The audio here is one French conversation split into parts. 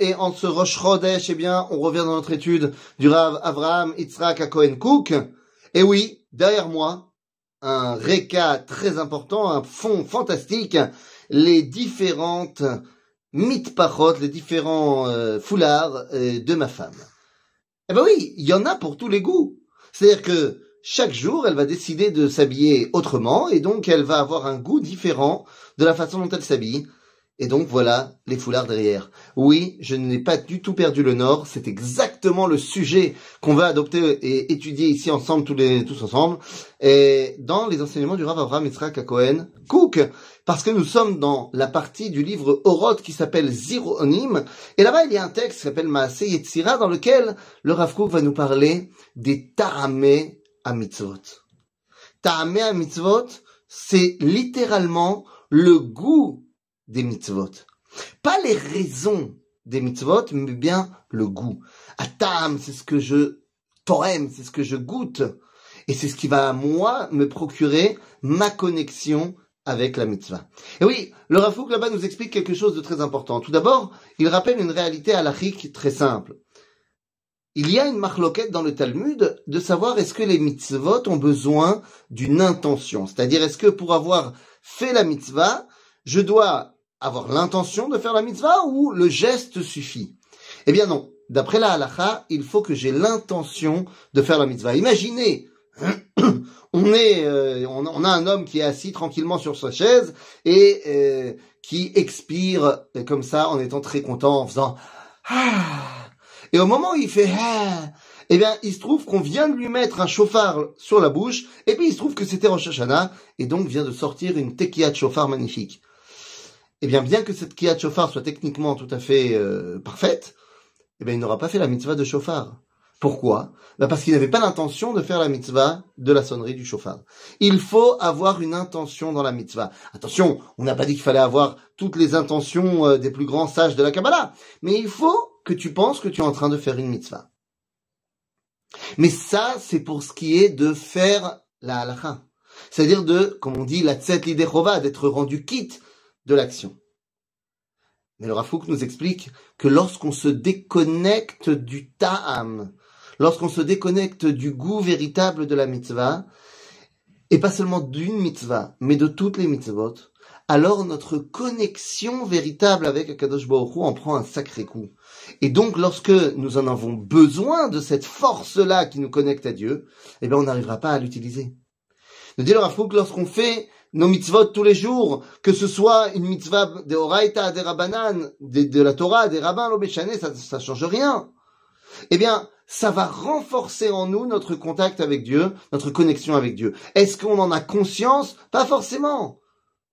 Et en ce Rosh Chodesh, eh bien, on revient dans notre étude du Rav Avraham Yitzhak à Cohen Cook. Et oui, derrière moi, un réca très important, un fond fantastique, les différentes mitpachot, les différents euh, foulards euh, de ma femme. Eh ben oui, il y en a pour tous les goûts. C'est-à-dire que chaque jour, elle va décider de s'habiller autrement et donc elle va avoir un goût différent de la façon dont elle s'habille. Et donc voilà les foulards derrière. Oui, je n'ai pas du tout perdu le nord. C'est exactement le sujet qu'on va adopter et étudier ici ensemble, tous les tous ensemble, et dans les enseignements du Rav Avraham Yitzhak Cohen Cook, parce que nous sommes dans la partie du livre Oroth qui s'appelle Zironim, et là-bas il y a un texte qui s'appelle Maase Yetzira dans lequel le Rav Cook va nous parler des Ta'ameh à mitzvot. Ta'ameh à mitzvot, c'est littéralement le goût des mitzvot. Pas les raisons des mitzvot, mais bien le goût. Atam, c'est ce que je t'aime, c'est ce que je goûte. Et c'est ce qui va, moi, me procurer ma connexion avec la mitzvah. Et oui, le Rafouk là-bas nous explique quelque chose de très important. Tout d'abord, il rappelle une réalité halachique très simple. Il y a une marloquette dans le Talmud de savoir est-ce que les mitzvot ont besoin d'une intention. C'est-à-dire, est-ce que pour avoir fait la mitzvah, je dois avoir l'intention de faire la mitzvah ou le geste suffit? Eh bien non. D'après la halacha, il faut que j'ai l'intention de faire la mitzvah. Imaginez, on est, euh, on, a un homme qui est assis tranquillement sur sa chaise et euh, qui expire comme ça en étant très content, en faisant ah. Et au moment où il fait ah, eh bien, il se trouve qu'on vient de lui mettre un chauffard sur la bouche, et puis il se trouve que c'était Rosh Hashanah, et donc vient de sortir une tequila de chauffard magnifique eh bien, bien que cette Kiyat Shofar soit techniquement tout à fait euh, parfaite, eh bien, il n'aura pas fait la mitzvah de Shofar. Pourquoi? Ben Parce qu'il n'avait pas l'intention de faire la mitzvah de la sonnerie du chauffard. Il faut avoir une intention dans la mitzvah. Attention, on n'a pas dit qu'il fallait avoir toutes les intentions euh, des plus grands sages de la Kabbalah, mais il faut que tu penses que tu es en train de faire une mitzvah. Mais ça, c'est pour ce qui est de faire la halacha. C'est-à-dire de, comme on dit, la tzet lidechova, d'être rendu quitte de l'action. Mais le Rafouk nous explique que lorsqu'on se déconnecte du ta'am, lorsqu'on se déconnecte du goût véritable de la mitzvah, et pas seulement d'une mitzvah, mais de toutes les mitzvot, alors notre connexion véritable avec Akadosh Baruch en prend un sacré coup. Et donc, lorsque nous en avons besoin de cette force-là qui nous connecte à Dieu, eh bien, on n'arrivera pas à l'utiliser. Nous dit le Rafouk, lorsqu'on fait nos mitzvot tous les jours, que ce soit une mitzvah de Horaïta, des Rabbanan, de, la Torah, des rabbins, l'Obéchané, ça, ça change rien. Eh bien, ça va renforcer en nous notre contact avec Dieu, notre connexion avec Dieu. Est-ce qu'on en a conscience? Pas forcément.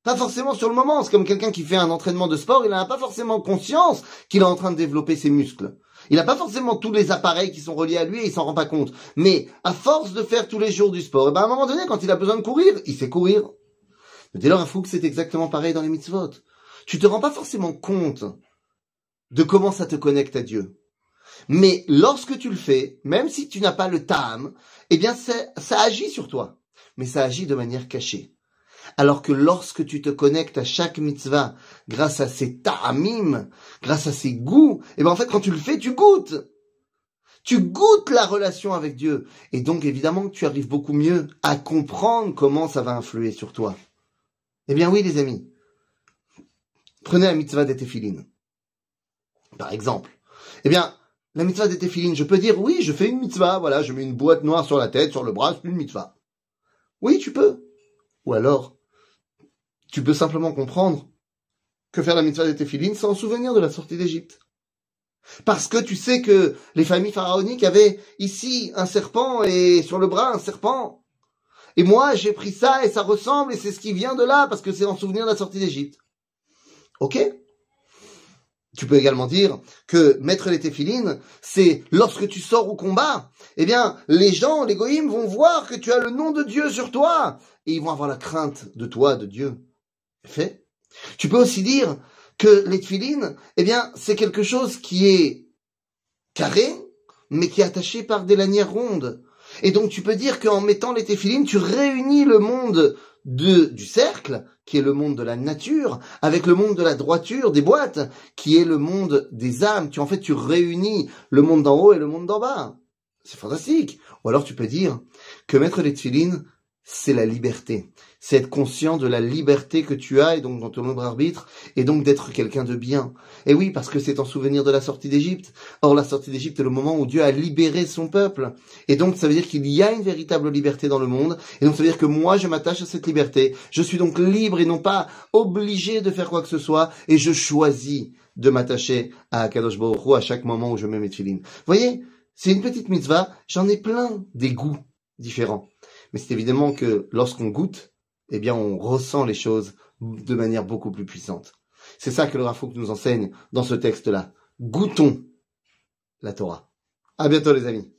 Pas forcément sur le moment. C'est comme quelqu'un qui fait un entraînement de sport, il n'a pas forcément conscience qu'il est en train de développer ses muscles. Il n'a pas forcément tous les appareils qui sont reliés à lui et il s'en rend pas compte. Mais à force de faire tous les jours du sport, eh ben à un moment donné, quand il a besoin de courir, il sait courir. Dès lors, que c'est exactement pareil dans les mitzvot. Tu te rends pas forcément compte de comment ça te connecte à Dieu. Mais lorsque tu le fais, même si tu n'as pas le tam, eh bien, ça agit sur toi. Mais ça agit de manière cachée. Alors que lorsque tu te connectes à chaque mitzvah grâce à ses ta'amim, grâce à ses goûts, eh bien, en fait, quand tu le fais, tu goûtes. Tu goûtes la relation avec Dieu. Et donc, évidemment, tu arrives beaucoup mieux à comprendre comment ça va influer sur toi. Eh bien oui, les amis. Prenez la mitzvah des téphilines. Par exemple. Eh bien, la mitzvah des téphilines, je peux dire, oui, je fais une mitzvah, voilà, je mets une boîte noire sur la tête, sur le bras, c'est une mitzvah. Oui, tu peux. Ou alors, tu peux simplement comprendre que faire la mitzvah des téphilines, c'est en souvenir de la sortie d'Égypte. Parce que tu sais que les familles pharaoniques avaient ici un serpent et sur le bras un serpent. Et moi, j'ai pris ça et ça ressemble et c'est ce qui vient de là parce que c'est en souvenir de la sortie d'Égypte. Ok? Tu peux également dire que mettre les téphilines, c'est lorsque tu sors au combat, eh bien, les gens, les goïms vont voir que tu as le nom de Dieu sur toi et ils vont avoir la crainte de toi, de Dieu. Fait? Tu peux aussi dire que les téphilines, eh bien, c'est quelque chose qui est carré, mais qui est attaché par des lanières rondes. Et donc tu peux dire qu'en mettant les téphilines, tu réunis le monde de, du cercle, qui est le monde de la nature, avec le monde de la droiture, des boîtes, qui est le monde des âmes. Tu, en fait, tu réunis le monde d'en haut et le monde d'en bas. C'est fantastique. Ou alors tu peux dire que mettre les tefilines, c'est la liberté. C'est être conscient de la liberté que tu as et donc dans ton libre arbitre et donc d'être quelqu'un de bien. Et oui, parce que c'est en souvenir de la sortie d'Égypte. Or, la sortie d'Égypte est le moment où Dieu a libéré son peuple. Et donc, ça veut dire qu'il y a une véritable liberté dans le monde. Et donc, ça veut dire que moi, je m'attache à cette liberté. Je suis donc libre et non pas obligé de faire quoi que ce soit. Et je choisis de m'attacher à Kadosh Baruch à chaque moment où je mets mes Vous voyez, c'est une petite mitzvah. J'en ai plein des goûts différents. Mais c'est évidemment que lorsqu'on goûte, eh bien, on ressent les choses de manière beaucoup plus puissante. C'est ça que le Rafouk nous enseigne dans ce texte-là. Goûtons la Torah. À bientôt, les amis.